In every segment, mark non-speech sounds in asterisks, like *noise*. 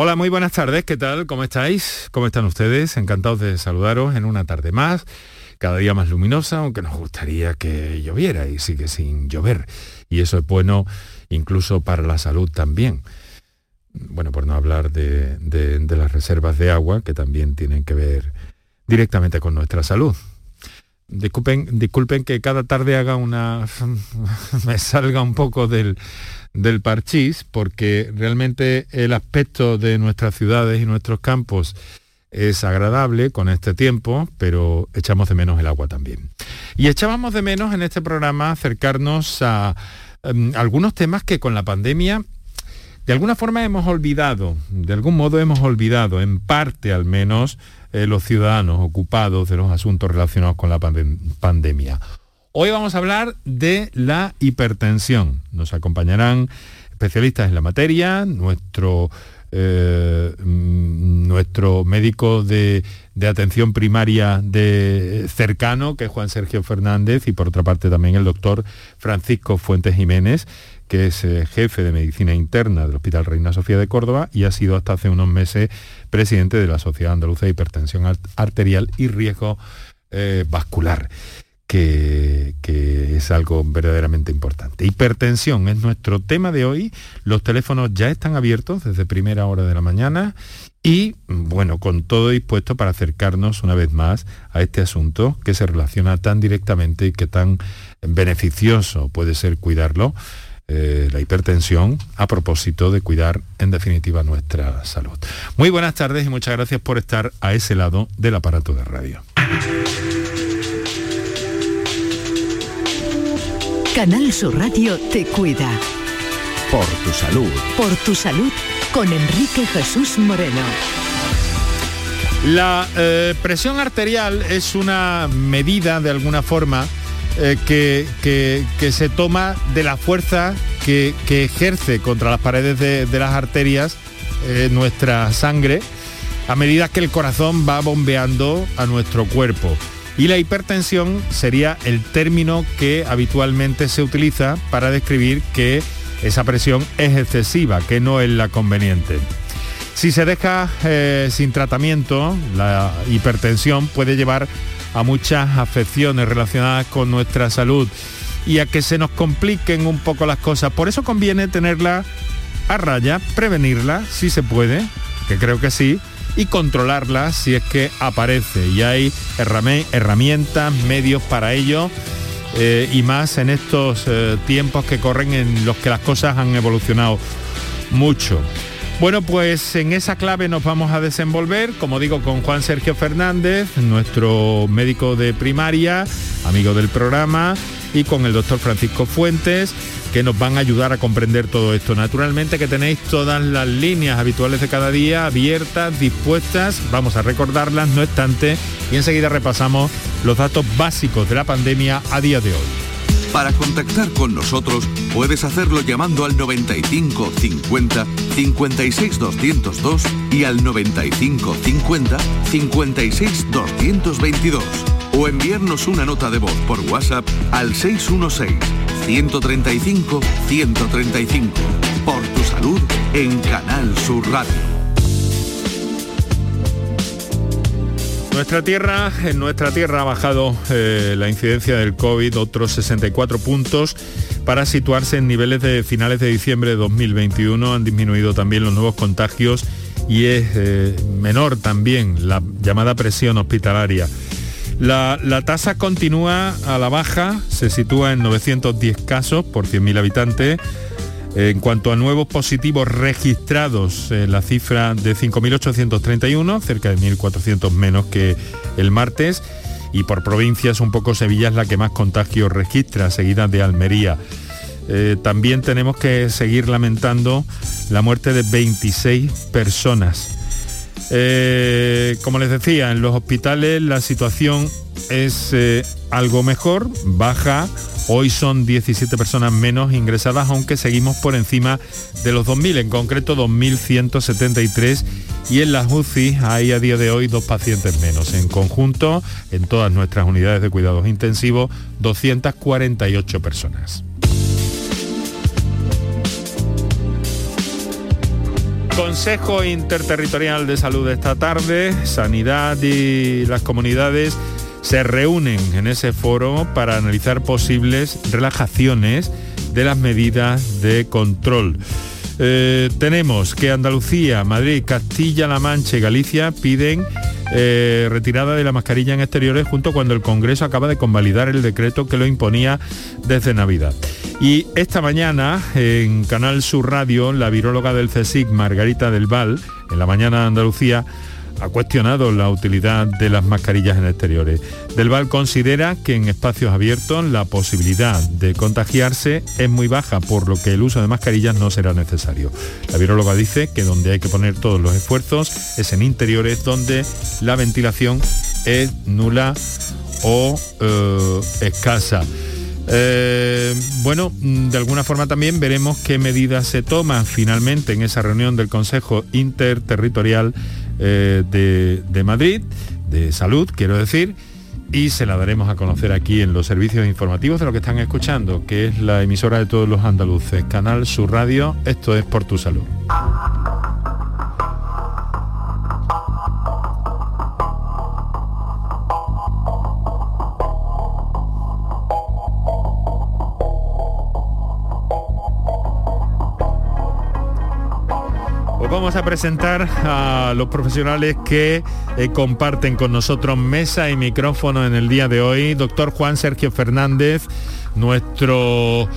Hola, muy buenas tardes, ¿qué tal? ¿Cómo estáis? ¿Cómo están ustedes? Encantados de saludaros en una tarde más, cada día más luminosa, aunque nos gustaría que lloviera y sigue sin llover. Y eso es bueno incluso para la salud también. Bueno, por no hablar de, las reservas de agua, que también tienen que ver directamente con nuestra salud. Disculpen, disculpen que cada tarde haga una... *laughs* me salga un poco del, del parchís, porque realmente el aspecto de nuestras ciudades y nuestros campos es agradable con este tiempo, pero echamos de menos el agua también. Y echábamos de menos en este programa acercarnos a em, algunos temas que con la pandemia de alguna forma hemos olvidado, de algún modo hemos olvidado, en parte al menos, eh, los ciudadanos ocupados de los asuntos relacionados con la pandemia. Hoy vamos a hablar de la hipertensión. Nos acompañarán especialistas en la materia, nuestro, eh, mm, nuestro médico de, atención primaria de cercano, que es Juan Sergio Fernández, y por otra parte también el doctor Francisco Fuentes Jiménez, que es eh, jefe de medicina interna del Hospital Reina Sofía de Córdoba y ha sido hasta hace unos meses presidente de la Sociedad Andaluza de Hipertensión Arterial y Riesgo eh, Vascular que, es algo verdaderamente importante. Hipertensión es nuestro tema de hoy. Los teléfonos ya están abiertos desde primera hora de la mañana y, bueno, con todo dispuesto para acercarnos una vez más a este asunto que se relaciona tan directamente y que tan beneficioso puede ser cuidarlo. Eh, la hipertensión a propósito de cuidar en definitiva nuestra salud. Muy buenas tardes y muchas gracias por estar a ese lado del aparato de radio. Canal Sur Radio te cuida. Por tu salud. Por tu salud con Enrique Jesús Moreno. La eh, presión arterial es una medida de alguna forma eh, que, que, se toma de la fuerza que, ejerce contra las paredes de, las arterias eh, nuestra sangre a medida que el corazón va bombeando a nuestro cuerpo. Y la hipertensión sería el término que habitualmente se utiliza para describir que esa presión es excesiva, que no es la conveniente. Si se deja eh, sin tratamiento, la hipertensión puede llevar a muchas afecciones relacionadas con nuestra salud y a que se nos compliquen un poco las cosas. Por eso conviene tenerla a raya, prevenirla si se puede, que creo que sí, y controlarla si es que aparece. Y hay herramientas, medios para ello. Eh, y más en estos eh, tiempos que corren en los que las cosas han evolucionado mucho. Bueno, pues en esa clave nos vamos a desenvolver, como digo, con Juan Sergio Fernández, nuestro médico de primaria, amigo del programa, y con el doctor Francisco Fuentes, que nos van a ayudar a comprender todo esto. Naturalmente que tenéis todas las líneas habituales de cada día abiertas, dispuestas, vamos a recordarlas, no obstante, y enseguida repasamos los datos básicos de la pandemia a día de hoy. Para contactar con nosotros puedes hacerlo llamando al 95 50 56 202 y al 95 50 56 222 o enviarnos una nota de voz por WhatsApp al 616 135 135. Por tu salud en Canal Sur Radio. Nuestra tierra, en nuestra tierra ha bajado eh, la incidencia del COVID otros 64 puntos para situarse en niveles de finales de diciembre de 2021. Han disminuido también los nuevos contagios y es eh, menor también la llamada presión hospitalaria. La, tasa continúa a la baja, se sitúa en 910 casos por 100.000 habitantes. En cuanto a nuevos positivos registrados, eh, la cifra de 5.831, cerca de 1.400 menos que el martes. Y por provincias, un poco Sevilla es la que más contagios registra, seguida de Almería. Eh, también tenemos que seguir lamentando la muerte de 26 personas eh, como les decía, en los hospitales la situación es eh, algo mejor, baja. Hoy son 17 personas menos ingresadas, aunque seguimos por encima de los 2.000, en concreto 2.173. Y en las UCI hay a día de hoy dos pacientes menos. En conjunto, en todas nuestras unidades de cuidados intensivos, 248 personas. Consejo Interterritorial de Salud esta tarde, Sanidad y las comunidades se reúnen en ese foro para analizar posibles relajaciones de las medidas de control. Eh, tenemos que Andalucía, Madrid, Castilla-La Mancha y Galicia piden eh, retirada de la mascarilla en exteriores junto cuando el Congreso acaba de convalidar el decreto que lo imponía desde Navidad. Y esta mañana en Canal Sur Radio, la viróloga del CSIC, Margarita del Val, en la mañana de Andalucía, ha cuestionado la utilidad de las mascarillas en exteriores. Del Val considera que en espacios abiertos la posibilidad de contagiarse es muy baja, por lo que el uso de mascarillas no será necesario. La viróloga dice que donde hay que poner todos los esfuerzos es en interiores donde la ventilación es nula o eh, escasa. Eh, bueno, de alguna forma también veremos qué medidas se toman finalmente en esa reunión del Consejo Interterritorial eh, de, Madrid, de salud, quiero decir, y se la daremos a conocer aquí en los servicios informativos de lo que están escuchando, que es la emisora de todos los andaluces, Canal Sur Radio, esto es por tu salud. Vamos a presentar a los profesionales que eh, comparten con nosotros mesa y micrófono en el día de hoy. Doctor Juan Sergio Fernández, nuestro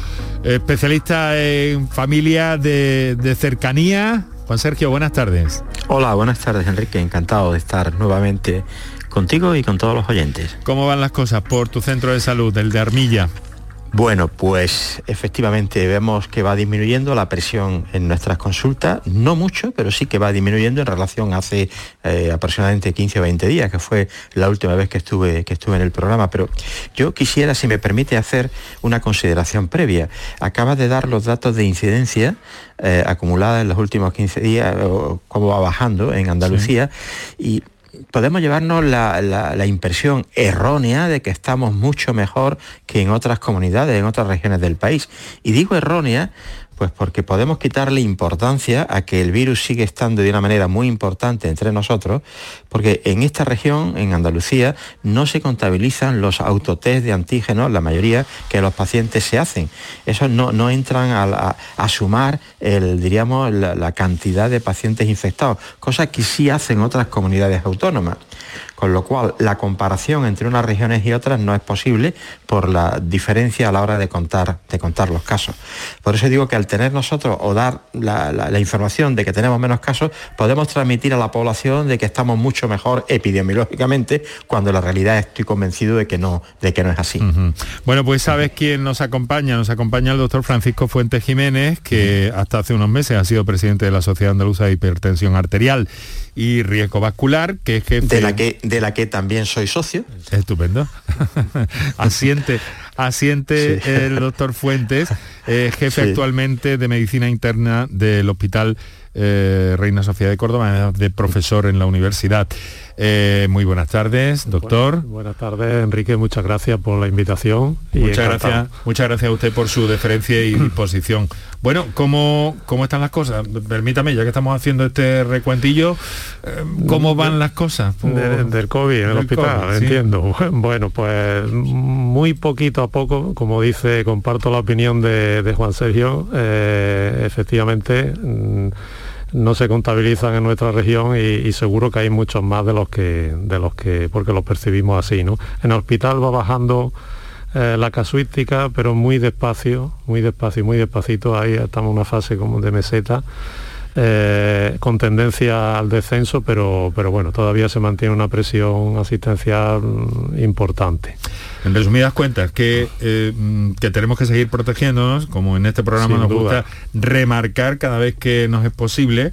especialista en familia de, de cercanía. Juan Sergio, buenas tardes. Hola, buenas tardes Enrique, encantado de estar nuevamente contigo y con todos los oyentes. ¿Cómo van las cosas por tu centro de salud, el de Armilla? Bueno, pues efectivamente vemos que va disminuyendo la presión en nuestras consultas, no mucho, pero sí que va disminuyendo en relación a hace eh, aproximadamente 15 o 20 días, que fue la última vez que estuve, que estuve en el programa. Pero yo quisiera, si me permite, hacer una consideración previa. Acaba de dar los datos de incidencia eh, acumulada en los últimos 15 días, o cómo va bajando en Andalucía, y podemos llevarnos la, impresión errónea de que estamos mucho mejor que en otras comunidades, en otras regiones del país. Y digo errónea pues porque podemos quitarle importancia a que el virus sigue estando de una manera muy importante entre nosotros, porque en esta región, en Andalucía, no se contabilizan los autotest de antígenos, la mayoría que los pacientes se hacen. Esos no, entran a, sumar diríamos, la cantidad de pacientes infectados, cosa que sí hacen otras comunidades autónomas con lo cual la comparación entre unas regiones y otras no es posible por la diferencia a la hora de contar, de contar los casos. Por eso digo que al tener nosotros o dar la, información de que tenemos menos casos, podemos transmitir a la población de que estamos mucho mejor epidemiológicamente, cuando la realidad estoy convencido de que no, de que no es así. Bueno, pues sabes quién nos acompaña. Nos acompaña el doctor Francisco Fuentes Jiménez, que hasta hace unos meses ha sido presidente de la Sociedad Andaluza de Hipertensión Arterial y riesgo vascular, que es jefe... De la que, de la que también soy socio. Estupendo. *laughs* asiente, asiente el doctor Fuentes, eh, jefe actualmente de medicina interna del Hospital eh, Reina Sofía de Córdoba, de profesor en la universidad. Eh, muy buenas tardes, doctor. buenas tardes, Enrique. Muchas gracias por la invitación. muchas gracias, muchas gracias a usted por su deferencia y *clears throat* disposición. Bueno, ¿cómo, ¿cómo están las cosas? Permítame, ya que estamos haciendo este recuentillo, eh, ¿cómo van las cosas? del COVID en el hospital, entiendo. *laughs* Bueno, pues muy poquito a poco, como dice, comparto la opinión de, Juan Sergio, efectivamente mm, no se contabilizan en nuestra región y, seguro que hay muchos más de los que de los que porque los percibimos así no en el hospital va bajando eh, la casuística pero muy despacio muy despacio muy despacito. Ahí estamos en una fase como de meseta eh, con tendencia al descenso pero pero bueno todavía se mantiene una presión asistencial importante. En resumidas cuentas, que, eh, mm, que tenemos que seguir protegiéndonos, como en este programa nos gusta remarcar cada vez que nos es posible,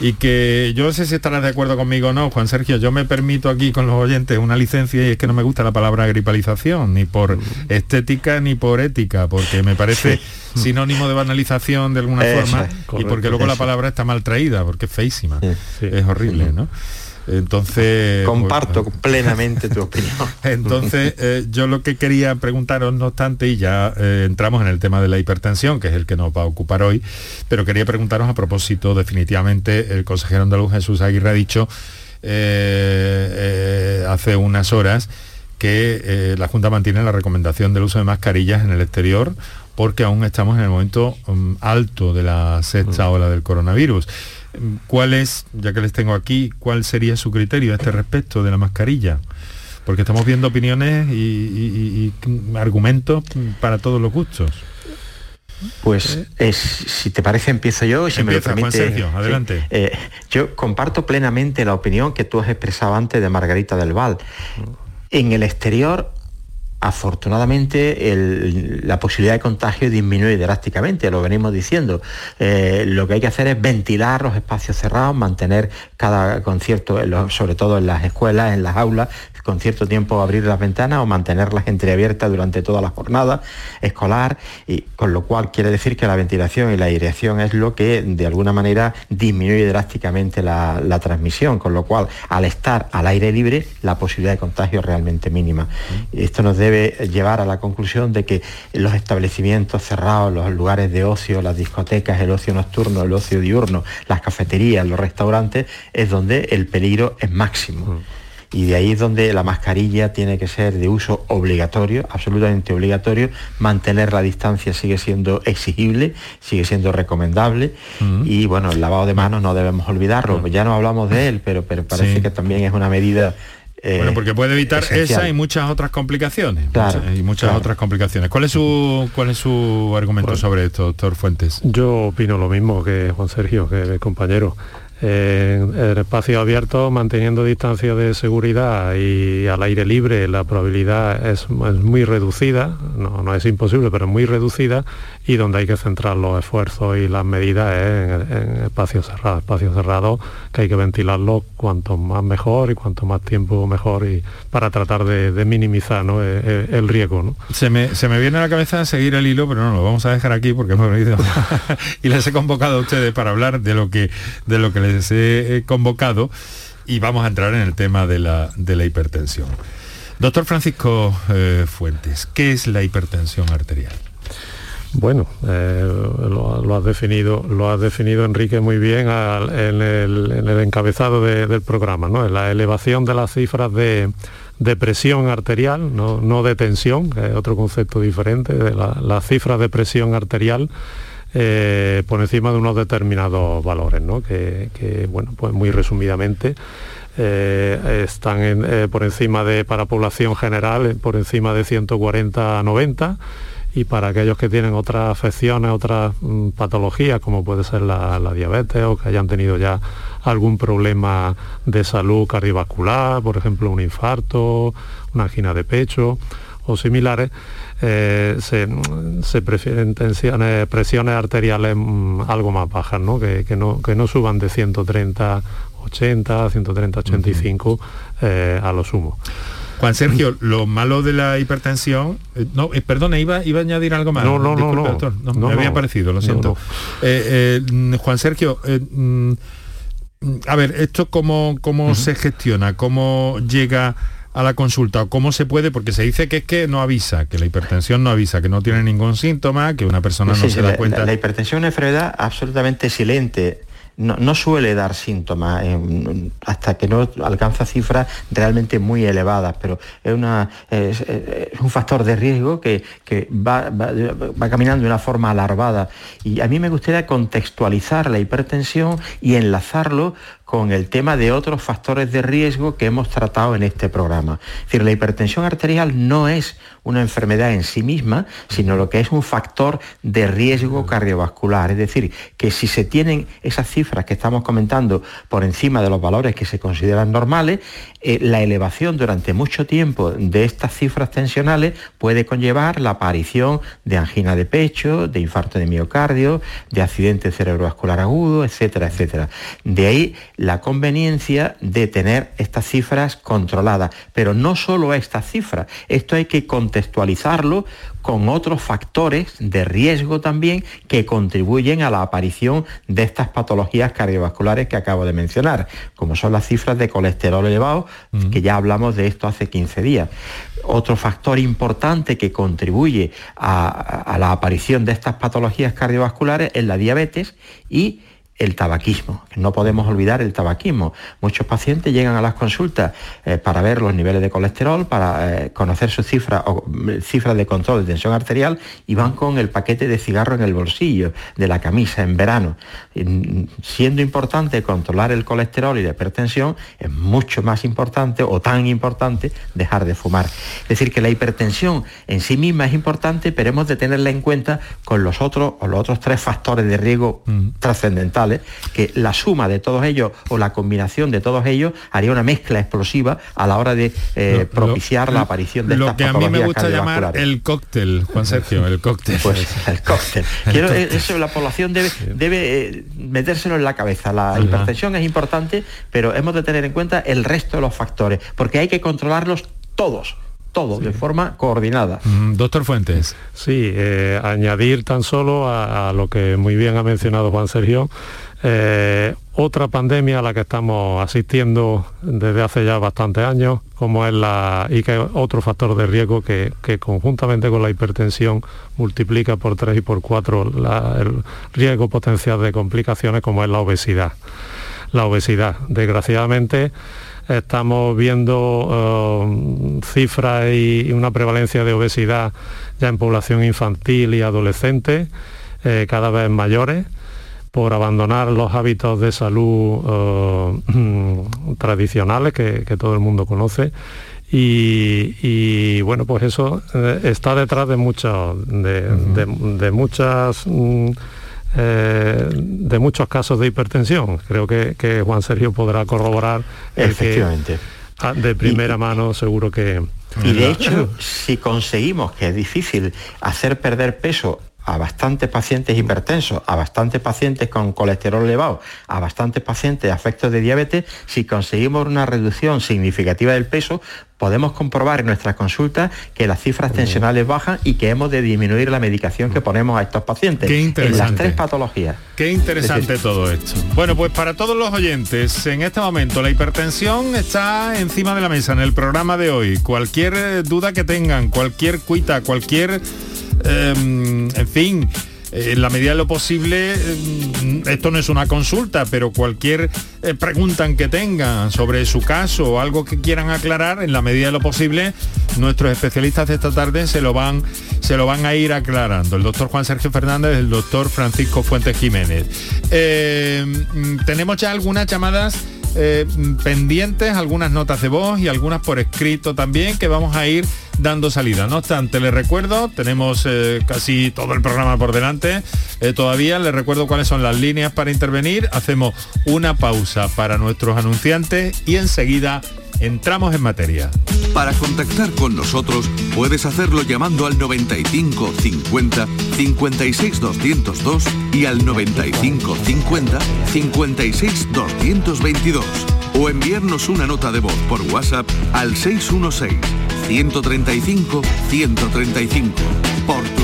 y que yo no sé si estarás de acuerdo conmigo o no, Juan Sergio, yo me permito aquí con los oyentes una licencia y es que no me gusta la palabra gripalización, ni por mm. estética ni por ética, porque me parece *laughs* sinónimo de banalización de alguna forma y porque luego la palabra está mal traída, porque es feísima, es horrible, ¿no? Entonces... Comparto plenamente tu opinión. *laughs* Entonces, eh, yo lo que quería preguntaros, no obstante, y ya eh, entramos en el tema de la hipertensión, que es el que nos va a ocupar hoy, pero quería preguntaros a propósito, definitivamente, el consejero andaluz Jesús Aguirre ha dicho hace unas horas que la Junta mantiene la recomendación del uso de mascarillas en el exterior porque aún estamos en el momento mm, alto de la sexta mm. ola del coronavirus. ¿Cuál es, ya que les tengo aquí, cuál sería su criterio a este respecto de la mascarilla? Porque estamos viendo opiniones y, argumentos para todos los gustos. Pues si te parece empiezo yo, si me Juan Sergio, adelante. Eh, yo comparto plenamente la opinión que tú has expresado antes de Margarita del Val. En el exterior afortunadamente la posibilidad de contagio disminuye drásticamente, lo venimos diciendo. Eh, lo que hay que hacer es ventilar los espacios cerrados, mantener cada concierto, sobre todo en las escuelas, en las aulas, con cierto tiempo abrir las ventanas o mantenerlas entreabiertas durante toda la jornada escolar, y con lo cual quiere decir que la ventilación y la aireación es lo que de alguna manera disminuye drásticamente la, transmisión, con lo cual al estar al aire libre la posibilidad de contagio es realmente mínima. Esto nos debe llevar a la conclusión de que los establecimientos cerrados, los lugares de ocio, las discotecas, el ocio nocturno, el ocio diurno, las cafeterías, los restaurantes, es donde el peligro es máximo. Y de ahí es donde la mascarilla tiene que ser de uso obligatorio, absolutamente obligatorio, mantener la distancia sigue siendo exigible, sigue siendo recomendable. Y bueno, el lavado de manos no debemos olvidarlo, ya no hablamos de él, pero, pero parece que también es una medida eh, bueno, porque puede evitar esa y muchas otras complicaciones. y muchas otras complicaciones. ¿Cuál es su cuál es su argumento sobre esto, doctor Fuentes? Yo opino lo mismo que Juan Sergio, que el compañero en, espacio abierto manteniendo distancia de seguridad y al aire libre la probabilidad es, muy reducida, no, no, es imposible, pero muy reducida y donde hay que centrar los esfuerzos y las medidas es en, espacios cerrados, espacios cerrados que hay que ventilarlo cuanto más mejor y cuanto más tiempo mejor y para tratar de, minimizar e, e, el, riesgo. ¿no? Se, me, se me viene a la cabeza seguir el hilo, pero no, lo vamos a dejar aquí porque hemos venido *laughs* y les he convocado a ustedes para hablar de lo que, de lo que les he convocado y vamos a entrar en el tema de la, de la hipertensión. Doctor Francisco eh, Fuentes, ¿qué es la hipertensión arterial? Bueno, eh, lo, has definido, lo has definido Enrique muy bien en, el, encabezado del programa, ¿no? La elevación de las cifras de, presión arterial, no, de tensión, que es otro concepto diferente, de las cifras de presión arterial eh, por encima de unos determinados valores, que, bueno, pues muy resumidamente. Eh, están por encima de, para población general, por encima de 140 a 90 y para aquellos que tienen otras afecciones, otras mm, patologías, como puede ser la, diabetes o que hayan tenido ya algún problema de salud cardiovascular, por ejemplo un infarto, una angina de pecho o similares, eh, se, prefieren tensiones, presiones arteriales mm, algo más bajas, ¿no? Que, no, que no suban de 130 80, 130, 85 a lo sumo. Juan Sergio, lo malo de la hipertensión, eh, no, eh, perdona, iba, iba a añadir algo más. No, no, no, no, me había parecido, lo siento. Eh, Juan Sergio, mm, a ver, ¿esto cómo, cómo se gestiona? ¿Cómo llega a la consulta? ¿Cómo se puede? Porque se dice que es que no avisa, que la hipertensión no avisa, que no tiene ningún síntoma, que una persona no se da cuenta. La, la, hipertensión es una enfermedad absolutamente silente no, suele dar síntomas eh, hasta que no alcanza cifras realmente muy elevadas, pero es, una, es, un factor de riesgo que, va, va, caminando de una forma alarvada. Y a mí me gustaría contextualizar la hipertensión y enlazarlo con el tema de otros factores de riesgo que hemos tratado en este programa. Es decir, la hipertensión arterial no es una enfermedad en sí misma, sino lo que es un factor de riesgo cardiovascular. Es decir, que si se tienen esas cifras que estamos comentando por encima de los valores que se consideran normales, eh, la elevación durante mucho tiempo de estas cifras tensionales puede conllevar la aparición de angina de pecho, de infarto de miocardio, de accidente cerebrovascular agudo, etcétera, etcétera. De ahí la conveniencia de tener estas cifras controladas. Pero no solo estas cifras, esto hay que contextualizarlo con otros factores de riesgo también que contribuyen a la aparición de estas patologías cardiovasculares que acabo de mencionar, como son las cifras de colesterol elevado, que ya hablamos de esto hace 15 días. Otro factor importante que contribuye a, a la aparición de estas patologías cardiovasculares es la diabetes y el tabaquismo. No podemos olvidar el tabaquismo. Muchos pacientes llegan a las consultas eh, para ver los niveles de colesterol, para eh, conocer sus cifras o mm, cifras de control de tensión arterial y van con el paquete de cigarro en el bolsillo de la camisa en verano. Mm, siendo importante controlar el colesterol y la hipertensión, es mucho más importante o tan importante dejar de fumar. Es decir, que la hipertensión en sí misma es importante, pero hemos de tenerla en cuenta con los otros o los otros tres factores de riesgo mm. trascendentales que la suma de todos ellos o la combinación de todos ellos haría una mezcla explosiva a la hora de eh, propiciar la aparición de lo que a mí me gusta llamar el cóctel, Juan Sergio, el cóctel. Pues el cóctel. *laughs* eso la población debe, debe eh, metérselo en la cabeza. La hipertensión es importante, pero hemos de tener en cuenta el resto de los factores, porque hay que controlarlos todos todo de forma coordinada. Mm, doctor Fuentes. Sí, eh, añadir tan solo a, lo que muy bien ha mencionado Juan Sergio, eh, otra pandemia a la que estamos asistiendo desde hace ya bastantes años, como es la y que es otro factor de riesgo que, conjuntamente con la hipertensión multiplica por tres y por cuatro el riesgo potencial de complicaciones, como es la obesidad. La obesidad, desgraciadamente, estamos viendo eh, cifras y, una prevalencia de obesidad ya en población infantil y adolescente, eh, cada vez mayores por abandonar los hábitos de salud eh, *clears throat* tradicionales que, todo el mundo conoce. Y, bueno pues eso está detrás de muchas de, muchas mm, eh, de muchos casos de hipertensión. Creo que, Juan Sergio podrá corroborar Efectivamente. de primera mano seguro que... Y de hecho, si conseguimos, que es difícil, hacer perder peso a bastantes pacientes hipertensos, a bastantes pacientes con colesterol elevado, a bastantes pacientes afectos de diabetes, si conseguimos una reducción significativa del peso, podemos comprobar en nuestras consultas que las cifras tensionales bajan y que hemos de disminuir la medicación que ponemos a estos pacientes en las tres patologías. Qué interesante todo esto. Bueno, pues para todos los oyentes, en este momento la hipertensión está encima de la mesa en el programa de hoy. Cualquier eh, duda que tengan, cualquier cuita, cualquier en fin, en la medida de lo posible, em, esto no es una consulta, pero cualquier eh, pregunta que tengan sobre su caso o algo que quieran aclarar, en la medida de lo posible, nuestros especialistas de esta tarde se lo van, se lo van a ir aclarando. El doctor Juan Sergio Fernández, el doctor Francisco Fuentes Jiménez. Em, tenemos ya algunas llamadas eh, pendientes, algunas notas de voz y algunas por escrito también que vamos a ir dando salida. No obstante, les recuerdo, tenemos eh, casi todo el programa por delante. Eh, todavía les recuerdo cuáles son las líneas para intervenir. Hacemos una pausa para nuestros anunciantes y enseguida entramos en materia. Para contactar con nosotros puedes hacerlo llamando al 95 50 56 202 y al 95 50 56 222 o enviarnos una nota de voz por WhatsApp al 616 135 135 por tu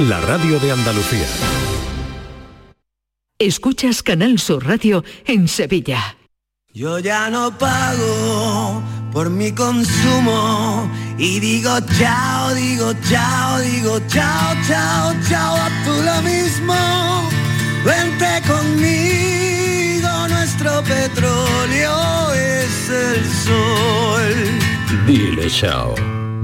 La radio de Andalucía. Escuchas Canal Sur Radio en Sevilla. Yo ya no pago por mi consumo y digo chao, digo chao, digo chao, chao, chao, a tú lo mismo. Vente conmigo, nuestro petróleo es el sol. Dile chao.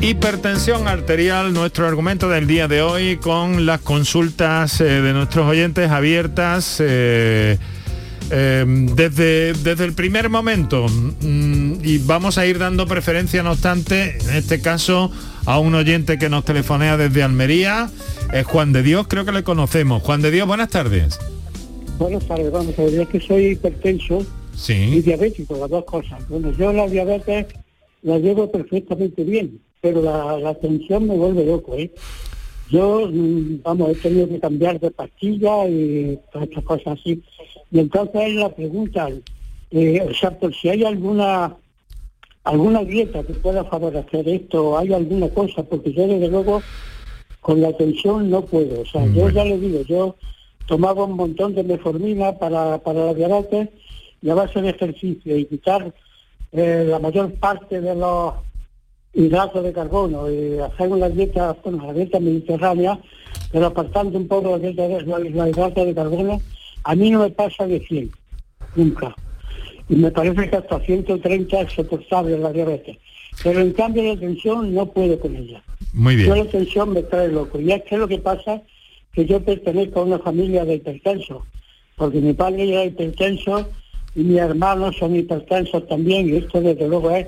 Hipertensión arterial, nuestro argumento del día de hoy con las consultas eh, de nuestros oyentes abiertas eh, eh, desde, desde el primer momento. Mm, y vamos a ir dando preferencia no obstante en este caso a un oyente que nos telefonea desde Almería. Es Juan de Dios creo que le conocemos. Juan de Dios buenas tardes. Buenas tardes vamos a ver es que soy hipertenso sí. y diabético las dos cosas. Bueno yo la diabetes la llevo perfectamente bien pero la, la tensión me vuelve loco, ¿eh? Yo, mm, vamos, he tenido que cambiar de pastilla y todas estas cosas así. Y entonces la pregunta, eh, o sea, por si hay alguna alguna dieta que pueda favorecer esto, hay alguna cosa, porque yo desde luego con la tensión no puedo. O sea, yo ya le digo, yo tomaba un montón de meformina para, para la diabetes y a base de ejercicio y quitar eh, la mayor parte de los hidratos de carbono y hacer una dieta, bueno, la dieta mediterránea, pero apartando un poco la dieta de hidratos de carbono, a mí no me pasa de 100, nunca. Y me parece que hasta 130 es soportable la diabetes. Pero en cambio la tensión no puedo con ella. Muy bien. Yo la tensión me trae loco. Y es que lo que pasa que yo pertenezco a una familia de hipertensos, porque mi padre era hipertenso y mis hermanos son hipertensos también, y esto desde luego es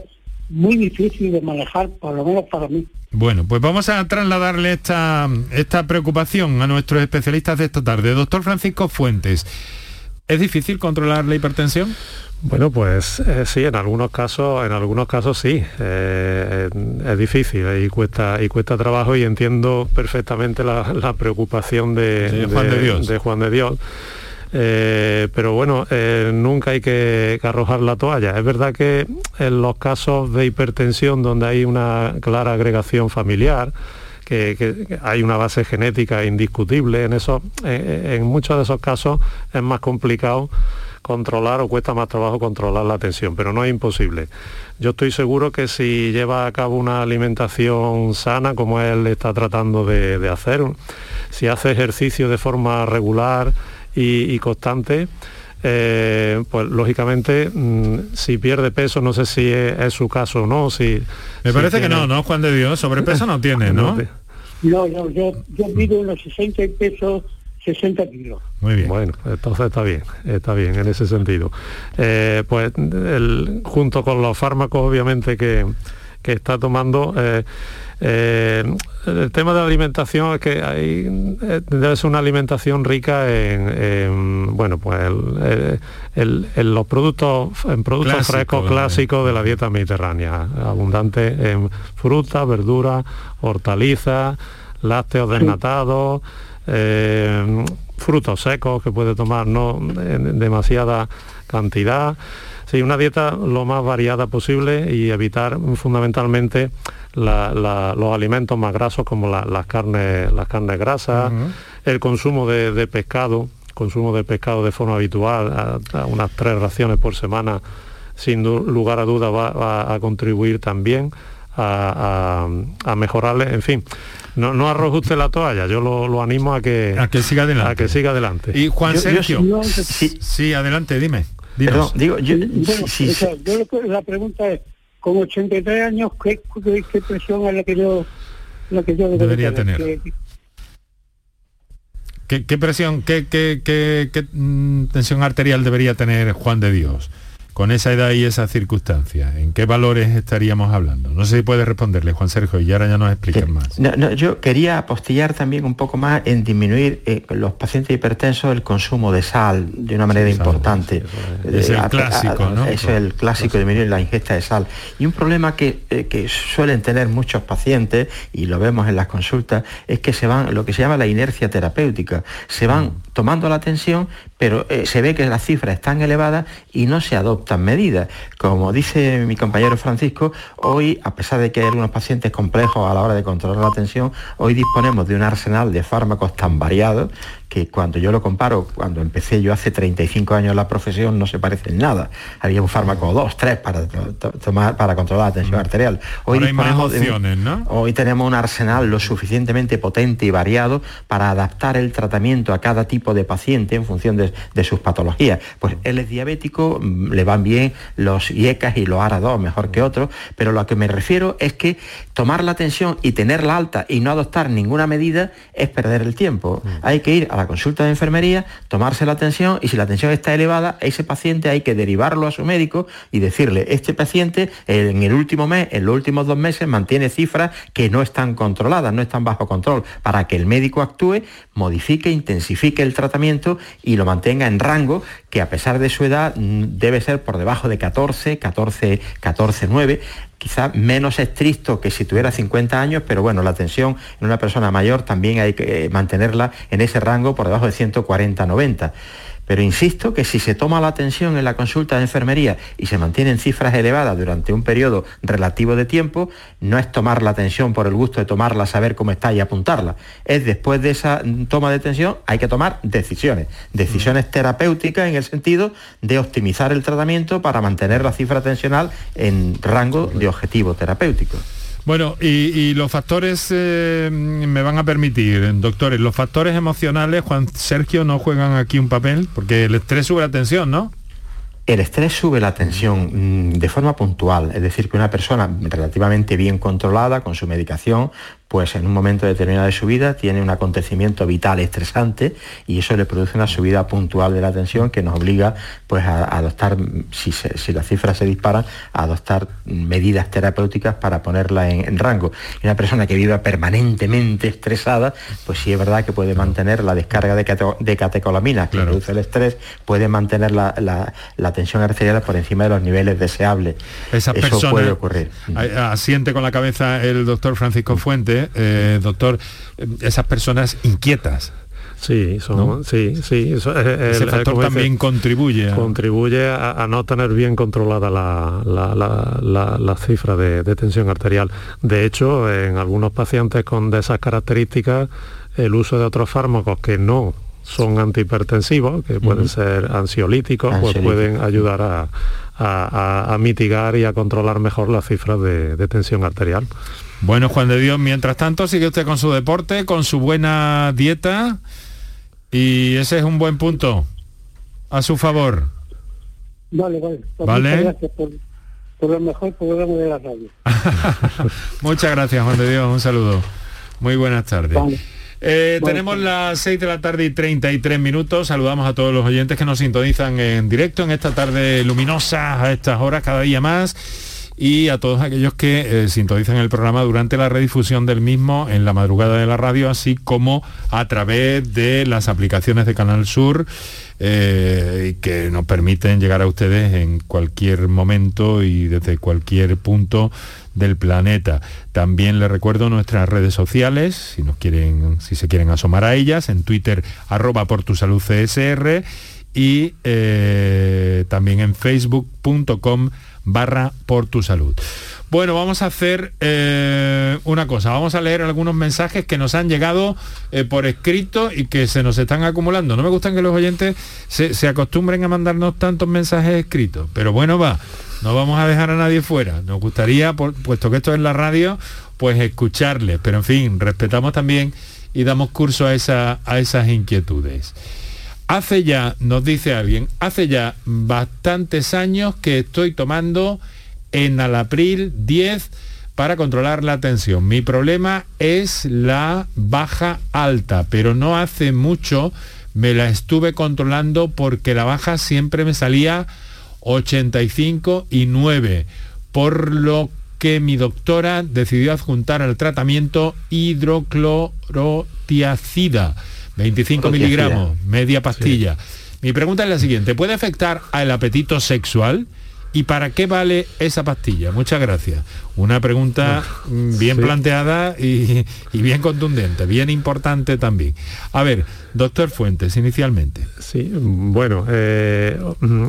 muy difícil de manejar, por lo menos para mí. Bueno, pues vamos a trasladarle esta, esta preocupación a nuestros especialistas de esta tarde. Doctor Francisco Fuentes, ¿es difícil controlar la hipertensión? Bueno, pues eh, sí, en algunos casos, en algunos casos sí, eh, es difícil y cuesta y cuesta trabajo y entiendo perfectamente la, preocupación de, Juan de Dios. De Juan de Dios. Eh, pero bueno, eh, nunca hay que, arrojar la toalla. Es verdad que en los casos de hipertensión donde hay una clara agregación familiar, que, hay una base genética indiscutible, en, eso, eh, en muchos de esos casos es más complicado controlar o cuesta más trabajo controlar la tensión, pero no es imposible. Yo estoy seguro que si lleva a cabo una alimentación sana, como él está tratando de hacer, si hace ejercicio de forma regular, y, constante, eh, pues lógicamente mm, si pierde peso, no sé si es, su caso o no. Si, Me parece que no, ¿no, Juan de Dios? Sobrepeso no tiene, ¿no? No, no, yo, yo mido unos 60 pesos 60 kilos. Muy bien. Bueno, entonces está bien, está bien en ese sentido. Eh, pues el, junto con los fármacos obviamente que, que está tomando, eh, eh, el tema de la alimentación es que hay, eh, debe ser una alimentación rica en, bueno, pues los productos, en productos frescos clásicos de la dieta mediterránea, abundante en frutas, verduras, hortalizas, lácteos desnatados, eh, frutos secos que puede tomar no en demasiada cantidad. Sí, una dieta lo más variada posible y evitar fundamentalmente los alimentos más grasos como las carnes las carnes grasas, el consumo de, pescado, consumo de pescado de forma habitual, a, unas tres raciones por semana, sin lugar a duda va, a contribuir también a, mejorarle, en fin. No, no arroje usted la toalla, yo lo, animo a que, a que siga adelante. A que siga adelante. Y Juan Sergio, sí, adelante, dime. Perdón, digo, yo, la pregunta es, con 83 años, ¿qué, qué, presión es la que yo, la que yo debería tener? ¿Qué, presión, qué, qué, qué mm, tensión arterial debería tener Juan de Dios? Con esa edad y esa circunstancia, ¿en qué valores estaríamos hablando? No sé si puede responderle, Juan Sergio, y ahora ya nos expliquen más. yo quería apostillar también un poco más en disminuir eh, los pacientes hipertensos el consumo de sal de una manera importante. es el clásico, ¿no? Es el clásico, disminuir la ingesta de sal. Y un problema que, eh, que suelen tener muchos pacientes, y lo vemos en las consultas, es que se van, lo que se llama la inercia terapéutica, se van mm. Tomando la tensión, pero eh, se ve que las cifras están elevadas y no se adoptan medidas. Como dice mi compañero Francisco, hoy, a pesar de que hay algunos pacientes complejos a la hora de controlar la tensión, hoy disponemos de un arsenal de fármacos tan variados que cuando yo lo comparo, cuando empecé yo hace 35 años la profesión, no se parece en nada. Había un fármaco o dos, tres para tomar, para controlar la tensión arterial. Hoy disponemos opciones, ¿no? Hoy tenemos un arsenal lo suficientemente potente y variado para adaptar el tratamiento a cada tipo de paciente en función de, sus patologías. Pues él es diabético, mm, le van bien los IECAS y los ARA2 mejor que otros, pero lo que me refiero es que tomar la tensión y tenerla alta y no adoptar ninguna medida es perder el tiempo. Mm. Hay que ir a la consulta de enfermería, tomarse la tensión y si la tensión está elevada, ese paciente hay que derivarlo a su médico y decirle, este paciente en el último mes, en los últimos dos meses, mantiene cifras que no están controladas, no están bajo control, para que el médico actúe, modifique, intensifique el tratamiento y lo mantenga en rango que a pesar de su edad mm, debe ser por debajo de 14, 14, 14, 9 quizá menos estricto que si tuviera 50 años, pero bueno, la tensión en una persona mayor también hay que eh, mantenerla en ese rango por debajo de 140-90. Pero insisto que si se toma la atención en la consulta de enfermería y se mantienen cifras elevadas durante un periodo relativo de tiempo, no es tomar la atención por el gusto de tomarla, saber cómo está y apuntarla. Es después de esa toma de atención hay que tomar decisiones. Decisiones mm. terapéuticas en el sentido de optimizar el tratamiento para mantener la cifra tensional en rango de objetivo terapéutico. Bueno, y, los factores eh, me van a permitir, doctores, los factores emocionales, Juan Sergio, no juegan aquí un papel, porque el estrés sube la tensión, ¿no? El estrés sube la tensión mm, de forma puntual, es decir, que una persona relativamente bien controlada con su medicación pues en un momento determinado de su vida tiene un acontecimiento vital estresante y eso le produce una subida puntual de la tensión que nos obliga pues a, adoptar, si, las cifras se disparan, a adoptar medidas terapéuticas para ponerla en, rango. Y una persona que viva permanentemente estresada, pues sí es verdad que puede mantener la descarga de, catecolaminas que produce el estrés, puede mantener la, tensión arterial por encima de los niveles deseables. eso puede ocurrir. Asiente con la cabeza el doctor Francisco Eh, doctor, eh, esas personas inquietas. Sí, sí, sí. Ese factor también contribuye. A... Contribuye a, no tener bien controlada la, cifra de, tensión arterial. De hecho, en algunos pacientes con de esas características, el uso de otros fármacos que no son antihipertensivos, que pueden ser ansiolíticos, pues pueden ayudar a, mitigar y a controlar mejor las cifras de tensión arterial. Bueno, Juan de Dios, mientras tanto sigue usted con su deporte, con su buena dieta y ese es un buen punto a su favor. Vale, vale. Pues ¿Vale? gracias por, por, el mejor programa de la radio. *laughs* muchas gracias, Juan de Dios. Un saludo. Muy buenas tardes. Eh, tenemos las 6 de la tarde y 33 minutos. Saludamos a todos los oyentes que nos sintonizan en directo en esta tarde luminosa a estas horas cada día más y a todos aquellos que eh, sintonizan el programa durante la redifusión del mismo en la madrugada de la radio, así como a través de las aplicaciones de Canal Sur. Eh, que nos permiten llegar a ustedes en cualquier momento y desde cualquier punto del planeta. También les recuerdo nuestras redes sociales, si nos quieren, si se quieren asomar a ellas, en Twitter arroba por tu salud y eh, también en facebook.com barra por tu salud. Bueno, vamos a hacer eh, una cosa, vamos a leer algunos mensajes que nos han llegado eh, por escrito y que se nos están acumulando. No me gustan que los oyentes se, se acostumbren a mandarnos tantos mensajes escritos, pero bueno, va, no vamos a dejar a nadie fuera. Nos gustaría, por- puesto que esto es la radio, pues escucharles, pero en fin, respetamos también y damos curso a, esa, a esas inquietudes. Hace ya, nos dice alguien, hace ya bastantes años que estoy tomando enalapril 10 para controlar la tensión. Mi problema es la baja alta, pero no hace mucho me la estuve controlando porque la baja siempre me salía 85 y 9, por lo que mi doctora decidió adjuntar al tratamiento hidroclorotiacida, 25 Clorotiacida. miligramos, media pastilla. Mi pregunta es la siguiente, ¿puede afectar al apetito sexual? ¿Y para qué vale esa pastilla? Muchas gracias. Una pregunta mm, bien sí. planteada y, y bien contundente, bien importante también. A ver, doctor Fuentes, inicialmente. Sí, bueno, eh,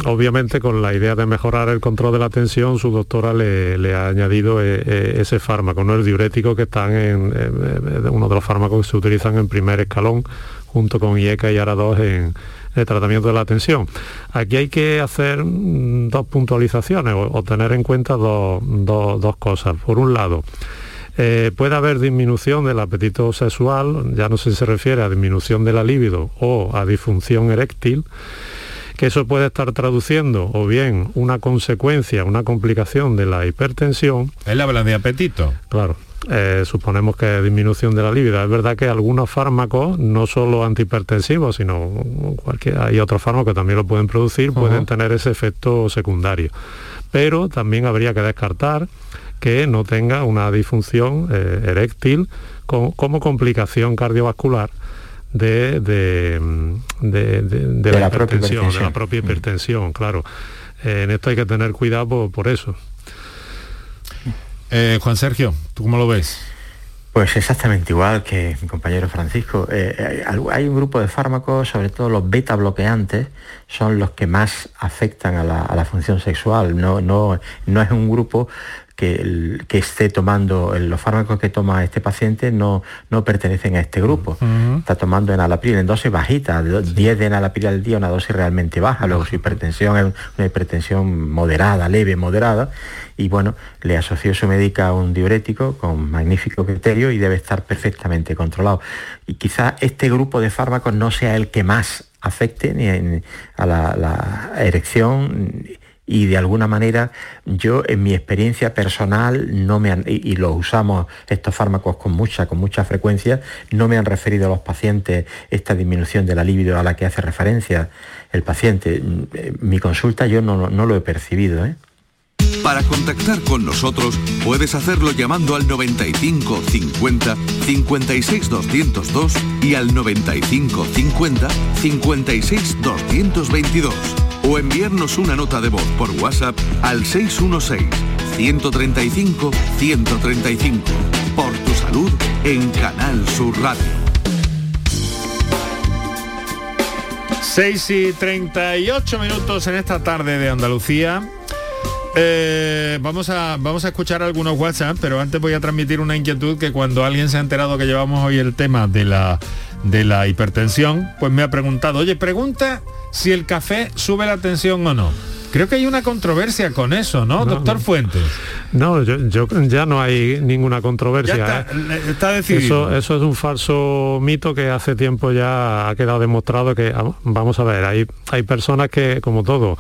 obviamente con la idea de mejorar el control de la tensión, su doctora le, le ha añadido eh, eh, ese fármaco, no el diurético que están en eh, uno de los fármacos que se utilizan en primer escalón junto con IECA y ARA2 en el tratamiento de la tensión. Aquí hay que hacer mm, dos puntualizaciones o, o tener en cuenta dos, dos- dos cosas. Por un lado, eh, puede haber disminución del apetito sexual, ya no sé si se refiere a disminución de la libido o a disfunción eréctil, que eso puede estar traduciendo o bien una consecuencia, una complicación de la hipertensión. Él habla de apetito. Claro. Eh, suponemos que disminución de la libido. Es verdad que algunos fármacos, no solo antihipertensivos, sino cualquier, hay otros fármacos que también lo pueden producir, pueden tener ese efecto secundario. Pero también habría que descartar que no tenga una disfunción eh, eréctil como complicación cardiovascular de, de, mm, de- de- la, hipertensión, de la propia hipertensión, claro. Eh, en esto hay que tener cuidado por, por eso. Eh, Juan Sergio, ¿tú cómo lo ves? Pues exactamente igual que mi compañero Francisco. Eh, hay, hay un grupo de fármacos, sobre todo los beta bloqueantes, son los que más afectan a la, a la función sexual. No, no, no es un grupo que, el- que esté tomando, los fármacos que toma este paciente no, no pertenecen a este grupo. Está tomando enalapril en dosis bajitas, de- 10 de enalapril al día, una dosis realmente baja. Luego su hipertensión es una hipertensión moderada, leve, moderada. Y bueno, le asoció su médica a un diurético con magnífico criterio y debe estar perfectamente controlado. Y quizá este grupo de fármacos no sea el que más afecte ni a la, la erección y de alguna manera yo en mi experiencia personal no me han, y, y los usamos estos fármacos con mucha con mucha frecuencia no me han referido a los pacientes esta disminución de la libido a la que hace referencia el paciente Eh, mi consulta yo no, no lo he percibido ¿eh? Para contactar con nosotros puedes hacerlo llamando al 95 50 56 202 y al 95 50 56 222 o enviarnos una nota de voz por WhatsApp al 616 135 135. Por tu salud en Canal Sur Radio. 6 y 38 minutos en esta tarde de Andalucía. Eh, vamos, a, vamos a escuchar algunos WhatsApp, pero antes voy a transmitir una inquietud que cuando alguien se ha enterado que llevamos hoy el tema de la, de la hipertensión, pues me ha preguntado, oye, pregunta si el café sube la tensión o no. Creo que hay una controversia con eso, ¿no, No, doctor no. Fuentes? No, yo, yo- ya no hay ninguna controversia. Ya está, ¿eh? está decidido. Eso, eso es un falso mito que hace tiempo ya ha quedado demostrado que, vamos a ver, hay, hay personas que, como todo,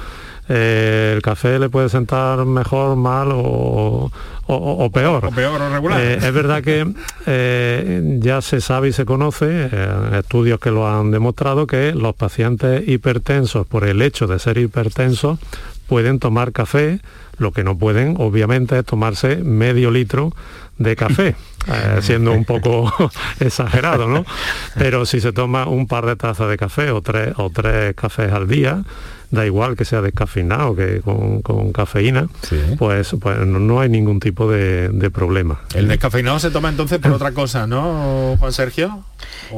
eh, el café le puede sentar mejor, mal o, o- o peor. O peor o regular. Eh, es verdad que eh, ya se sabe y se conoce, estudios que lo han demostrado, que los pacientes hipertensos, por el hecho de ser hipertensos, pueden tomar café, lo que no pueden, obviamente, es tomarse medio litro de café, *laughs* eh, siendo un poco *laughs* exagerado, ¿no? Pero si se toma un par de tazas de café o tres, o tres cafés al día, da igual que sea descafeinado que con, cafeína, pues, pues no, hay ningún tipo de, problema. El descafeinado se toma entonces por otra cosa, ¿no, Juan Sergio?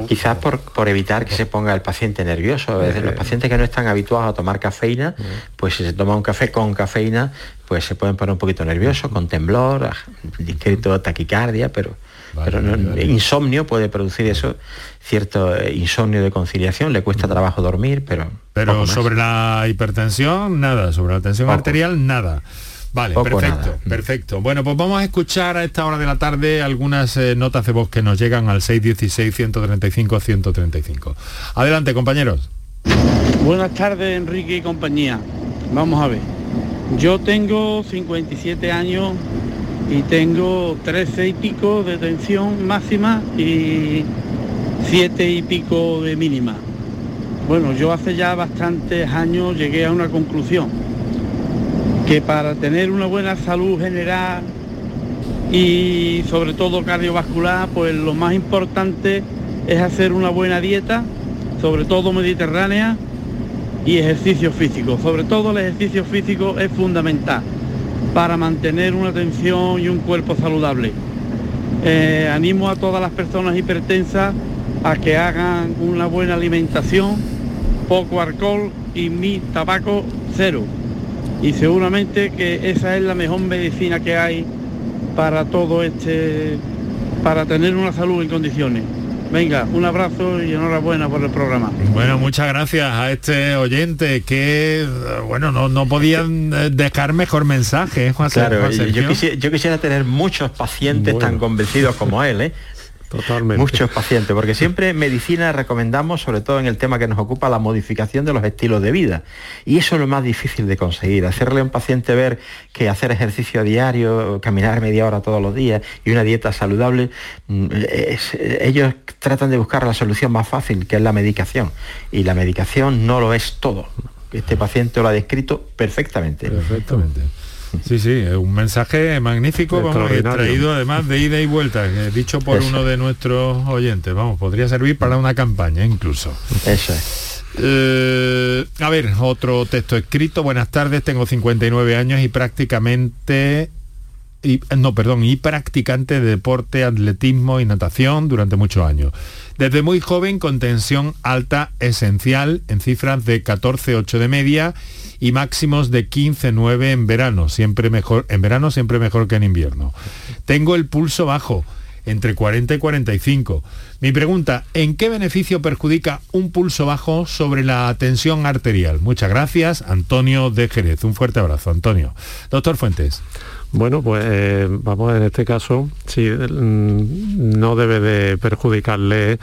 Quizás por, evitar que se ponga el paciente nervioso. los eh. pacientes que no están habituados a tomar cafeína, eh. pues si se toma un café con cafeína, pues se pueden poner un poquito nerviosos, con temblor, discreto taquicardia, pero, pero insomnio puede producir eso, cierto eh, insomnio de conciliación, le cuesta trabajo dormir, pero... Pero sobre la hipertensión, nada, sobre la tensión arterial, nada. Vale, perfecto, perfecto. Bueno, pues vamos a escuchar a esta hora de la tarde algunas eh, notas de voz que nos llegan al 616-135-135. Adelante, compañeros. Buenas tardes, Enrique y compañía. Vamos a ver. Yo tengo 57 años y tengo 13 y pico de tensión máxima y 7 y pico de mínima. Bueno, yo hace ya bastantes años llegué a una conclusión que para tener una buena salud general y sobre todo cardiovascular, pues lo más importante es hacer una buena dieta, sobre todo mediterránea, y ejercicio físico. Sobre todo el ejercicio físico es fundamental para mantener una atención y un cuerpo saludable. Eh, animo a todas las personas hipertensas a que hagan una buena alimentación, poco alcohol y mi tabaco cero y seguramente que esa es la mejor medicina que hay para todo este, para tener una salud en condiciones. Venga, un abrazo y enhorabuena por el programa. Bueno, muchas gracias a este oyente que, bueno, no, no podían eh, dejar mejor mensaje, ¿eh, Juan Claro, yo, quisiera, tener muchos pacientes tan convencidos como él, ¿eh? Muchos pacientes, porque siempre medicina recomendamos, sobre todo en el tema que nos ocupa, la modificación de los estilos de vida. Y eso es lo más difícil de conseguir, hacerle a un paciente ver que hacer ejercicio diario, caminar media hora todos los días y una dieta saludable, mm, ellos tratan de buscar la solución más fácil, que es la medicación. Y la medicación no lo es todo. Este paciente lo ha descrito perfectamente. Perfectamente. Sí, sí, es un mensaje magnífico, vamos, traído además de ida y vuelta, dicho por uno de nuestros oyentes. Vamos, podría servir para una campaña incluso. Eso es. Eh, a ver, otro texto escrito. Buenas tardes, tengo 59 años y prácticamente y, no, perdón, y practicante de deporte, atletismo y natación durante muchos años. Desde muy joven con tensión alta esencial en cifras de 14,8 de media y máximos de 15,9 en verano, siempre mejor, en verano siempre mejor que en invierno. Tengo el pulso bajo, entre 40 y 45. Mi pregunta, ¿en qué beneficio perjudica un pulso bajo sobre la tensión arterial? Muchas gracias, Antonio de Jerez. Un fuerte abrazo, Antonio. Doctor Fuentes. Bueno, pues eh, vamos, en este caso, sí, mm, no debe de perjudicarle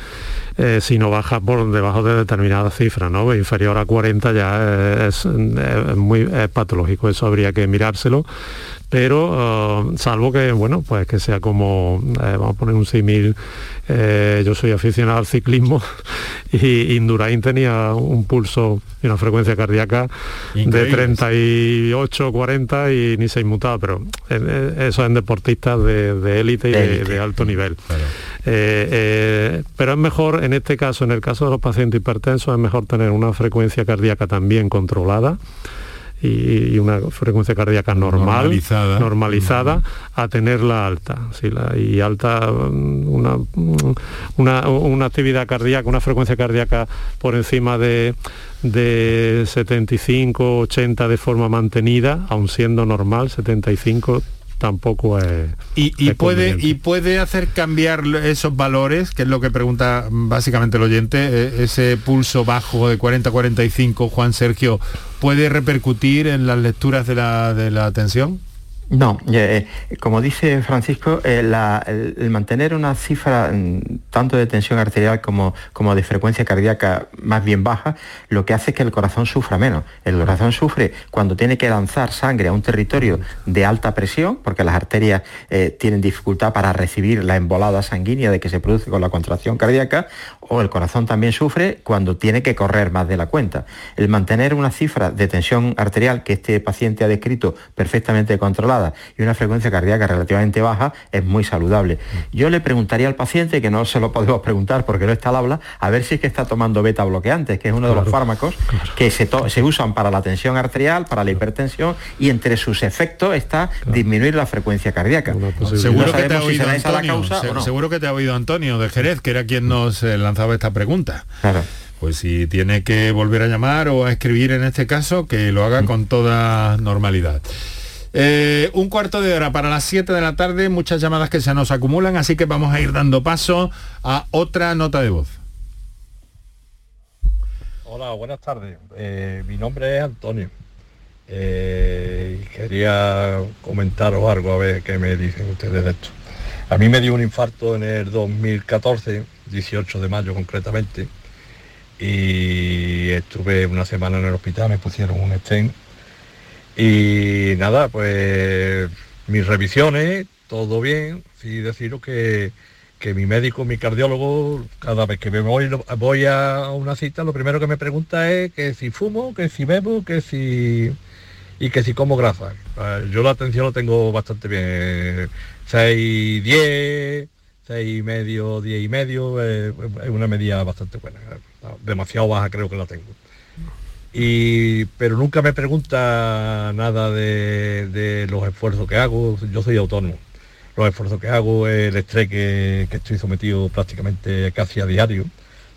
eh, si no baja por debajo de determinada cifra, ¿no? Inferior a 40 ya es, muy patológico, eso habría que mirárselo. Pero uh, salvo que bueno pues que sea como eh, vamos a poner un símil eh, yo soy aficionado al ciclismo *laughs* y Indurain tenía un pulso y una frecuencia cardíaca de 38 40 y ni se inmutaba pero eh, eso en deportistas de élite y de, alto nivel. Pero es mejor en este caso en el caso de los pacientes hipertensos es mejor tener una frecuencia cardíaca también controlada y, una frecuencia cardíaca normal, normalizada, normalizada a tenerla alta. y alta, mm, una, mm, una, una, actividad cardíaca, una frecuencia cardíaca por encima de, de 75, 80 de forma mantenida, aun siendo normal, 75 tampoco es... Y, puede, y puede hacer cambiar esos valores, que es lo que pregunta básicamente el oyente, e, ese pulso bajo de 40-45, Juan Sergio, ¿puede repercutir en las lecturas de la, de la tensión? No, eh, como dice Francisco, eh, el, mantener una cifra mm, tanto de tensión arterial como, como de frecuencia cardíaca más bien baja, lo que hace es que el corazón sufra menos. El corazón sufre cuando tiene que lanzar sangre a un territorio de alta presión, porque las arterias eh, tienen dificultad para recibir la embolada sanguínea de que se produce con la contracción cardíaca, o el corazón también sufre cuando tiene que correr más de la cuenta. El mantener una cifra de tensión arterial que este paciente ha descrito perfectamente controlada, y una frecuencia cardíaca relativamente baja es muy saludable. Yo le preguntaría al paciente, que no se lo podemos preguntar porque no está al habla, a ver si es que está tomando beta bloqueantes, que es uno de los fármacos que se, se, usan para la tensión arterial, para la hipertensión y entre sus efectos está disminuir la frecuencia cardíaca. seguro, que te ha oído Antonio, seguro que te ha oído Antonio de Jerez, que era quien nos eh, lanzaba esta pregunta. Claro. Pues si tiene que volver a llamar o a escribir en este caso, que lo haga con toda normalidad. Eh, un cuarto de hora para las 7 de la tarde, muchas llamadas que se nos acumulan, así que vamos a ir dando paso a otra nota de voz. Hola, buenas tardes. Eh, mi nombre es Antonio. Eh, quería comentaros algo a ver qué me dicen ustedes de esto. A mí me dio un infarto en el 2014, 18 de mayo concretamente, y estuve una semana en el hospital, me pusieron un stent y nada, pues mis revisiones, todo bien, sí deciros que, que mi médico, mi cardiólogo, cada vez que me voy, voy a una cita, lo primero que me pregunta es que si fumo, que si bebo, que si y que si como grasa. Yo la atención lo tengo bastante bien. 6, 10, 6 y medio, 10 y medio, es una medida bastante buena demasiado baja creo que la tengo. Y, pero nunca me pregunta nada de, los esfuerzos que hago, yo soy autónomo. Los esfuerzos que hago, el estrés que, estoy sometido prácticamente casi a diario,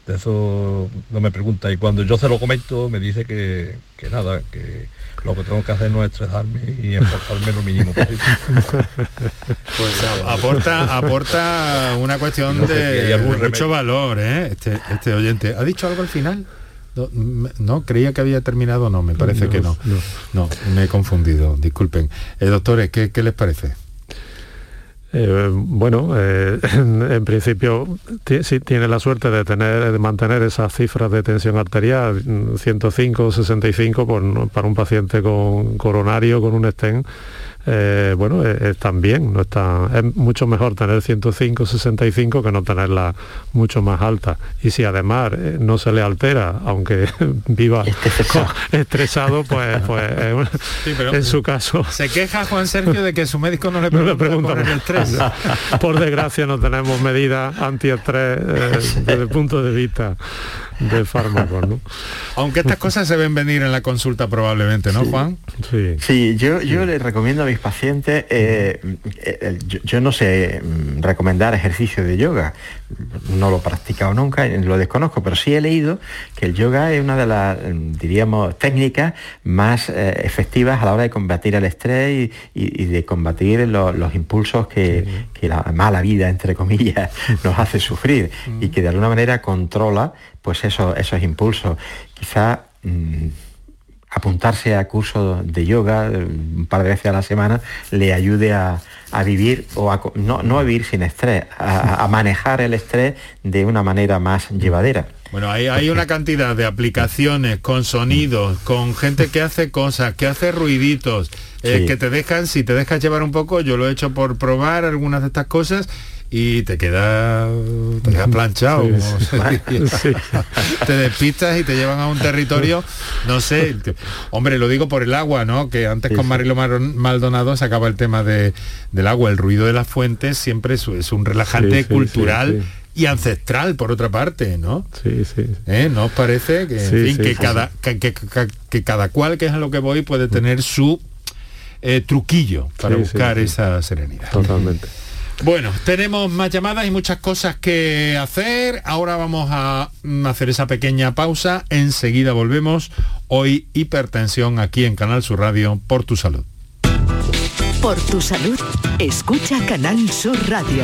de eso no me pregunta. Y cuando yo se lo comento, me dice que, que nada, que lo que tengo que hacer no es estresarme y esforzarme lo mínimo posible. *laughs* Pues aporta, aporta una cuestión de mucho valor, ¿eh? este, este oyente. ¿Ha dicho algo al final? No, creía que había terminado, no, me parece que no. no. me he confundido, disculpen. Eh, doctores, ¿qué, ¿qué les parece? Eh, bueno, eh, *laughs* en, principio sí tiene la suerte de tener de mantener esas cifras de tensión arterial 105 65 por, para un paciente con coronario con un stent eh, bueno, eh, están bien, no está, es mucho mejor tener 105, 65 que no tenerla mucho más alta. Y si además eh, no se le altera, aunque *laughs* viva *laughs* estresado, pues, pues en su caso. Se queja Juan Sergio de que su médico no le *laughs* pregunta, por el estrés. por desgracia no tenemos medidas antiestrés desde el punto de vista de fármacos, ¿no? *laughs* Aunque estas cosas se ven venir en la consulta probablemente, ¿no, Juan? Sí. Sí, yo, yo le recomiendo a mis pacientes, eh, eh, yo, no sé mm, recomendar ejercicio de yoga, no lo he practicado nunca, lo desconozco, pero sí he leído que el yoga es una de las, mm, diríamos, técnicas más eh, efectivas a la hora de combatir el estrés y, de combatir los impulsos que, que, la mala vida, entre comillas, *laughs* nos hace sufrir y que de alguna manera controla pues eso, esos impulsos. Quizá mm, apuntarse a curso de yoga eh, un par de veces a la semana le ayude a, vivir, o no, a vivir sin estrés, a, manejar el estrés de una manera más llevadera. Bueno, hay, hay una cantidad de aplicaciones con sonidos, con gente que hace cosas, que hace ruiditos, eh, que te dejan, si te dejas llevar un poco, yo lo he hecho por probar algunas de estas cosas y te queda te planchado *laughs* *laughs* te despistas y te llevan a un territorio no sé hombre lo digo por el agua no que antes con Marilo Maldonado sacaba el tema de, del agua el ruido de las fuentes siempre es, un relajante cultural y ancestral por otra parte, ¿no? Sí, sí. ¿Eh? ¿No os parece que, que cada, que, cada cual, que es a lo que voy, puede tener su eh, truquillo para buscar esa serenidad? Totalmente. Bueno, tenemos más llamadas y muchas cosas que hacer. Ahora vamos a hacer esa pequeña pausa. Enseguida volvemos. Hoy hipertensión aquí en Canal Sur Radio por tu salud. Por tu salud, escucha Canal Sur Radio.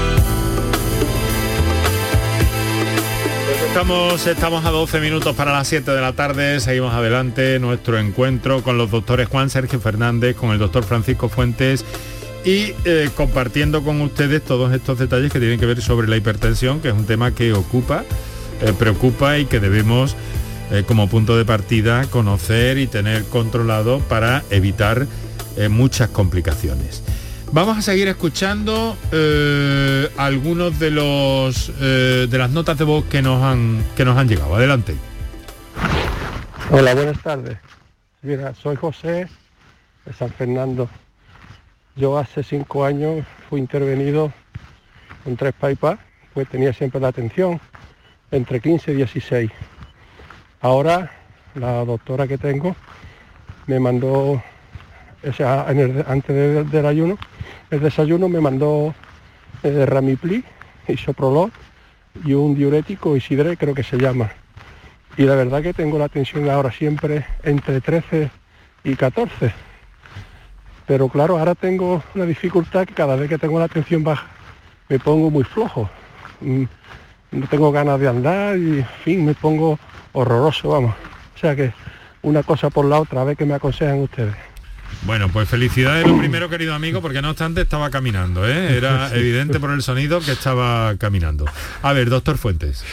Estamos, estamos a 12 minutos para las 7 de la tarde, seguimos adelante nuestro encuentro con los doctores Juan Sergio Fernández, con el doctor Francisco Fuentes y eh, compartiendo con ustedes todos estos detalles que tienen que ver sobre la hipertensión, que es un tema que ocupa, eh, preocupa y que debemos eh, como punto de partida conocer y tener controlado para evitar muchas complicaciones. Vamos a seguir escuchando eh, algunos de los eh, de las notas de voz que nos han que nos han llegado. Adelante. Hola, buenas tardes. Mira, soy José de San Fernando. Yo hace cinco años fui intervenido con tres pipas, pues tenía siempre la atención entre 15 y 16. Ahora la doctora que tengo me mandó, o sea, antes del ayuno, el desayuno me mandó eh, Ramipli, Isoprolol y un diurético Isidre, creo que se llama. Y la verdad que tengo la tensión ahora siempre entre 13 y 14. Pero claro, ahora tengo una dificultad que cada vez que tengo la tensión baja me pongo muy flojo. Mm, no tengo ganas de andar y en fin, me pongo horroroso, vamos. O sea que una cosa por la otra, a ver qué me aconsejan ustedes. Bueno, pues felicidades lo primero, querido amigo, porque no obstante estaba caminando, ¿eh? Era *laughs* evidente por el sonido que estaba caminando. A ver, doctor Fuentes.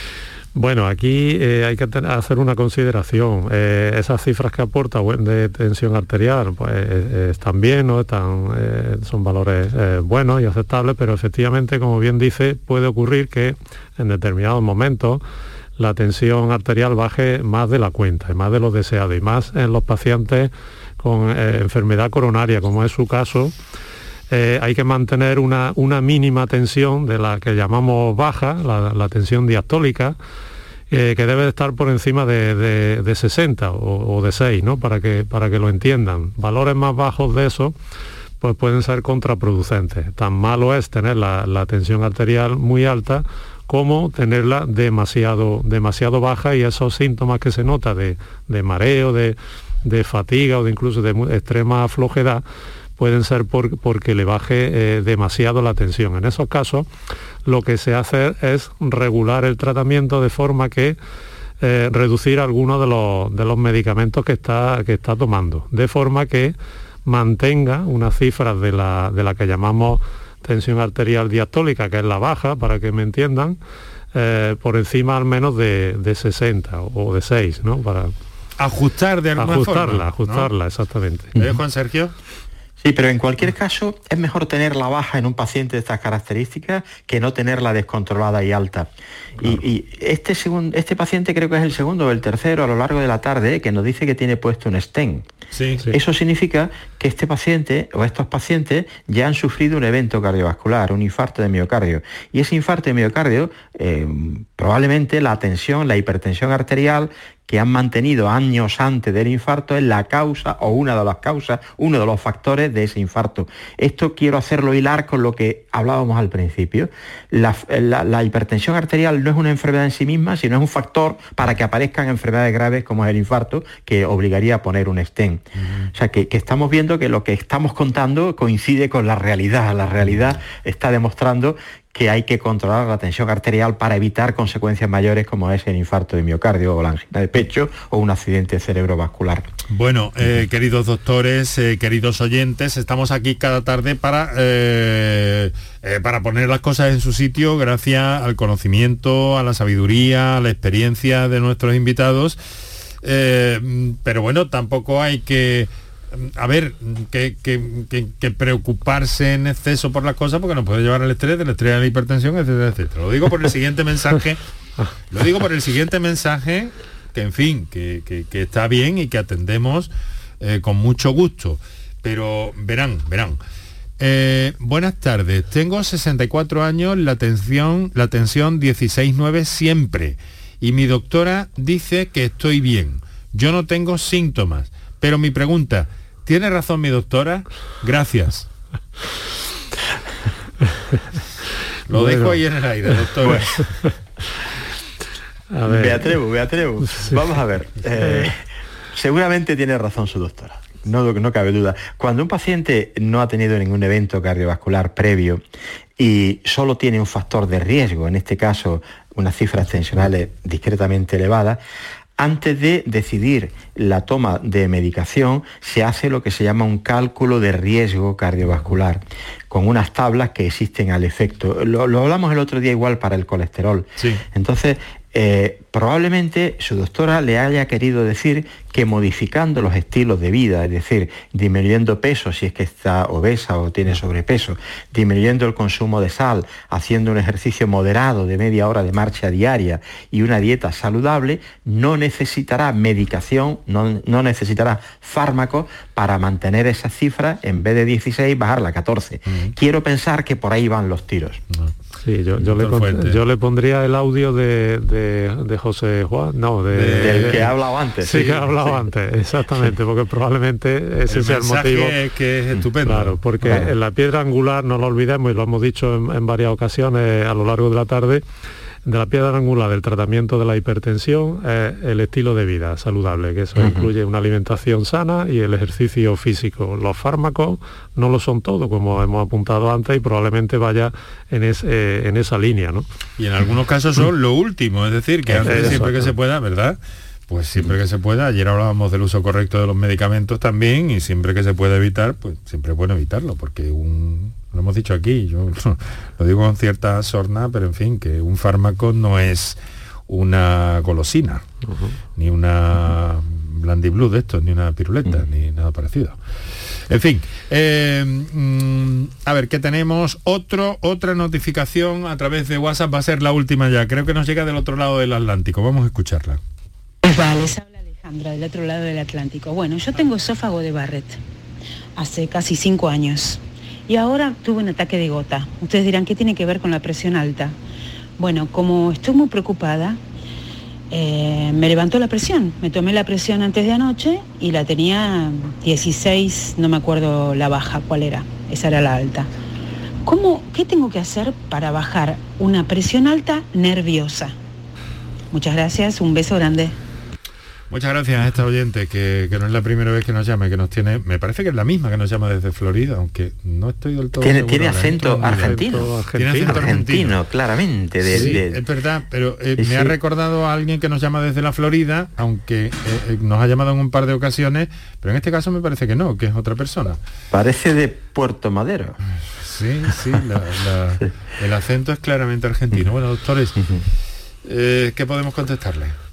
Bueno, aquí eh, hay que hacer una consideración. Eh, esas cifras que aporta de tensión arterial, pues están bien, ¿no? están, son valores buenos y aceptables, pero efectivamente, como bien dice, puede ocurrir que en determinados momentos la tensión arterial baje más de la cuenta, más de lo deseado, y más en los pacientes con eh, enfermedad coronaria, como es su caso, eh, hay que mantener una, una, mínima tensión de la que llamamos baja, la, tensión diastólica, eh, que debe estar por encima de, 60 o, de 6, ¿no? para, que, para que lo entiendan. Valores más bajos de eso pues pueden ser contraproducentes. Tan malo es tener la, tensión arterial muy alta como tenerla demasiado, demasiado baja y esos síntomas que se nota de, de mareo, de, de fatiga o de incluso de extrema flojedad pueden ser porque le baje eh, demasiado la tensión. En esos casos lo que se hace es regular el tratamiento de forma que eh, reducir algunos de los, de los medicamentos que está, que está tomando, de forma que mantenga unas cifras de la, de la que llamamos tensión arterial diastólica, que es la baja, para que me entiendan, eh, por encima al menos de, de 60 o de 6, ¿no? Para, ajustar de alguna ajustarla, Ajustarla, exactamente. ¿Eh, Juan Sergio? Sí, pero en cualquier caso es mejor tener la baja en un paciente de estas características que no tenerla descontrolada y alta. Y, este, este paciente creo que es el segundo o el tercero a lo largo de la tarde que nos dice que tiene puesto un stent. Eso significa que este paciente o estos pacientes ya han sufrido un evento cardiovascular, un infarto de miocardio. Y ese infarto de miocardio, eh, probablemente la tensión, la hipertensión arterial que han mantenido años antes del infarto es la causa o una de las causas, uno de los factores de ese infarto. Esto quiero hacerlo hilar con lo que hablábamos al principio. La, hipertensión arterial no es una enfermedad en sí misma, sino es un factor para que aparezcan enfermedades graves como es el infarto, que obligaría a poner un stent. O sea, que, estamos viendo que lo que estamos contando coincide con la realidad. La realidad está demostrando que hay que controlar la tensión arterial para evitar consecuencias mayores como es el infarto de miocardio o la angina de pecho o un accidente cerebrovascular. Bueno, eh, queridos doctores, eh, queridos oyentes, estamos aquí cada tarde para, eh, para poner las cosas en su sitio gracias al conocimiento, a la sabiduría, a la experiencia de nuestros invitados. pero bueno, tampoco hay que a ver, que, preocuparse en exceso por las cosas porque nos puede llevar al estrés, del estrés a la hipertensión, etcétera, etcétera. Lo digo por el siguiente mensaje, *laughs* lo digo por el siguiente mensaje, que en fin, que, está bien y que atendemos eh, con mucho gusto. Pero verán, verán. Eh, buenas tardes, tengo 64 años, la tensión, la tensión 16-9 siempre. Y mi doctora dice que estoy bien. Yo no tengo síntomas. Pero mi pregunta, ¿Tiene razón mi doctora? Gracias. *laughs* Lo dejo ahí en el aire, doctora. *laughs* Me atrevo, me atrevo. Vamos a ver. Eh, *laughs* seguramente tiene razón su doctora. No, no cabe duda. Cuando un paciente no ha tenido ningún evento cardiovascular previo y solo tiene un factor de riesgo, en este caso unas cifras tensionales discretamente elevadas, antes de decidir la toma de medicación, se hace lo que se llama un cálculo de riesgo cardiovascular, con unas tablas que existen al efecto. Lo, hablamos el otro día igual para el colesterol. Entonces, eh, probablemente su doctora le haya querido decir que modificando los estilos de vida, es decir, disminuyendo peso si es que está obesa o tiene sobrepeso, disminuyendo el consumo de sal, haciendo un ejercicio moderado de media hora de marcha diaria y una dieta saludable, no necesitará medicación, no, necesitará fármacos para mantener esa cifra, en vez de 16, bajarla a 14. Quiero pensar que por ahí van los tiros. Sí, yo, le, pondría el audio de, José Juan, no, de, del que ha hablado antes. Sí, que ha hablado antes, exactamente, porque probablemente ese es el motivo. que es estupendo. Claro, porque en la piedra angular, no lo olvidemos, y lo hemos dicho en varias ocasiones a lo largo de la tarde, de la piedra angular del tratamiento de la hipertensión es el estilo de vida saludable, que eso incluye una alimentación sana y el ejercicio físico. Los fármacos no lo son todo, como hemos apuntado antes, y probablemente vaya en, eh, en esa línea. ¿no? Y en algunos casos son lo último, es decir, que antes siempre que se pueda, ¿verdad? Pues siempre que se pueda, ayer hablábamos del uso correcto de los medicamentos también y siempre que se puede evitar, pues siempre es bueno evitarlo, porque un, lo hemos dicho aquí, yo *laughs* lo digo con cierta sorna, pero en fin, que un fármaco no es una golosina, ni una blandiblu de esto, ni una piruleta, ni nada parecido. En fin, eh, mm, a ver, ¿qué tenemos? Otro, otra notificación a través de WhatsApp va a ser la última ya. Creo que nos llega del otro lado del Atlántico. Vamos a escucharla. Les habla Alejandra del otro lado del Atlántico. Bueno, yo tengo esófago de Barrett hace casi cinco años y ahora tuve un ataque de gota. Ustedes dirán, ¿qué tiene que ver con la presión alta? Bueno, como estoy muy preocupada, eh, me levantó la presión. Me tomé la presión antes de anoche y la tenía 16, no me acuerdo la baja, cuál era. Esa era la alta. ¿Cómo, ¿Qué tengo que hacer para bajar una presión alta nerviosa? Muchas gracias, un beso grande. Muchas gracias a esta oyente, que, no es la primera vez que nos llama, que nos tiene, me parece que es la misma que nos llama desde Florida, aunque no estoy del todo Tiene, tiene acento argentino. Tiene acento argentino, claramente. es verdad, pero eh, me ha recordado a alguien que nos llama desde la Florida, aunque eh, eh, nos ha llamado en un par de ocasiones, pero en este caso me parece que no, que es otra persona. Parece de Puerto Madero. Sí, sí, *laughs* el acento es claramente argentino. Bueno, doctores, ¿qué podemos contestarle?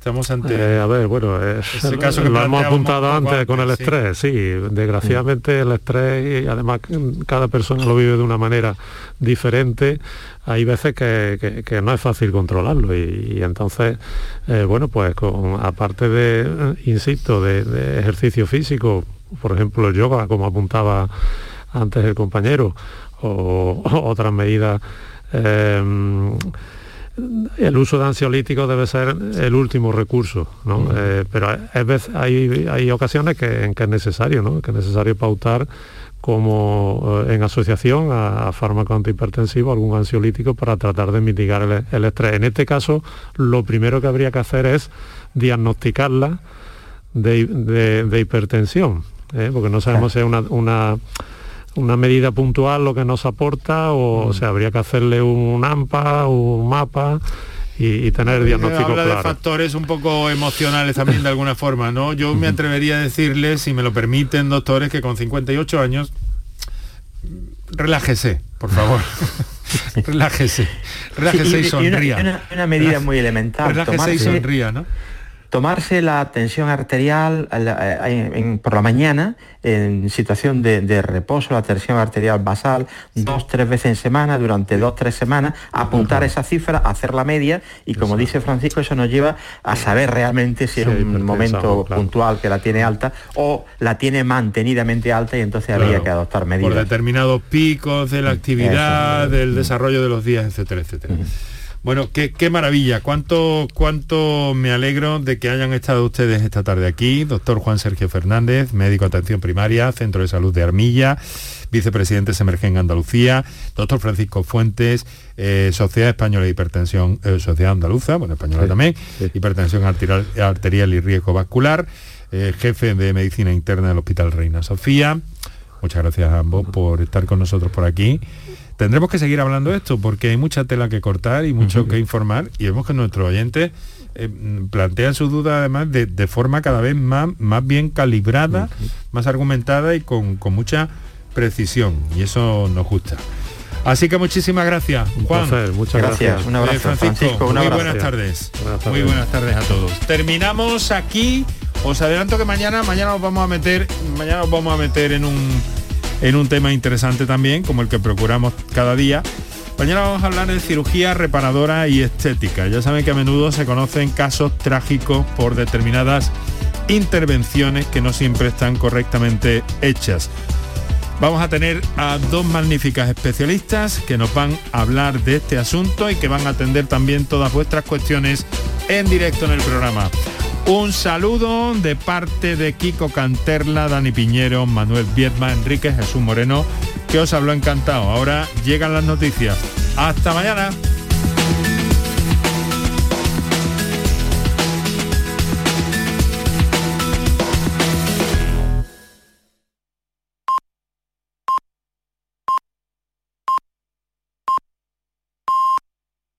Estamos ante... Eh, a ver, bueno, ese *laughs* caso que lo hemos apuntado antes con el estrés, sí. Desgraciadamente el estrés, y además cada persona lo vive de una manera diferente, hay veces que, no es fácil controlarlo y, entonces, eh, bueno, pues con, aparte de, insisto, de, ejercicio físico, por ejemplo el yoga, como apuntaba antes el compañero, o, *laughs* otras medidas... Eh, el uso de ansiolíticos debe ser el último recurso, ¿no? Eh, pero hay, hay, ocasiones que, en que es necesario, ¿no? que es necesario pautar como eh, en asociación a, fármaco antihipertensivo algún ansiolítico para tratar de mitigar el, estrés. En este caso, lo primero que habría que hacer es diagnosticarla de, hipertensión, ¿eh? porque no sabemos si es una una medida puntual lo que nos aporta o, mm. sea, habría que hacerle un AMPA, un mapa y, tener diagnóstico habla de factores un poco emocionales también de alguna forma, ¿no? Yo me atrevería a decirles, si me lo permiten, doctores, que con 58 años relájese, por favor. *laughs* relájese. Relájese y, sonría. Una, medida muy elemental. Relájese y sonría, ¿no? Tomarse la tensión arterial por la mañana en situación de, reposo, la tensión arterial basal, dos, tres veces en semana, durante dos, tres semanas, apuntar esa cifra, hacer la media y como dice Francisco, eso nos lleva a saber realmente si es un momento puntual que la tiene alta o la tiene mantenidamente alta y entonces habría que adoptar medidas. Por determinados picos de la actividad, del desarrollo de los días, etcétera, etcétera. Bueno, qué, maravilla, cuánto, cuánto me alegro de que hayan estado ustedes esta tarde aquí. Doctor Juan Sergio Fernández, médico de atención primaria, Centro de Salud de Armilla, vicepresidente Semergen Andalucía, doctor Francisco Fuentes, eh, Sociedad Española de Hipertensión, eh, Sociedad Andaluza, bueno, española también, hipertensión arterial, arterial, y riesgo vascular, eh, jefe de medicina interna del Hospital Reina Sofía. Muchas gracias a ambos por estar con nosotros por aquí tendremos que seguir hablando de esto porque hay mucha tela que cortar y mucho que informar y vemos que nuestros oyentes eh, plantean su duda además de, forma cada vez más, más bien calibrada, más argumentada y con, mucha precisión y eso nos gusta. Así que muchísimas gracias, Juan. muchas gracias. Un abrazo, eh, Francisco, muy buenas tardes. Muy buenas tardes a todos. Terminamos aquí. Os adelanto que mañana, mañana nos vamos a meter, mañana nos vamos a meter en un en un tema interesante también, como el que procuramos cada día. Mañana vamos a hablar de cirugía reparadora y estética. Ya saben que a menudo se conocen casos trágicos por determinadas intervenciones que no siempre están correctamente hechas. Vamos a tener a dos magníficas especialistas que nos van a hablar de este asunto y que van a atender también todas vuestras cuestiones en directo en el programa. Un saludo de parte de Kiko Canterla, Dani Piñero, Manuel Viedma, Enrique Jesús Moreno, que os habló encantado. Ahora llegan las noticias. Hasta mañana.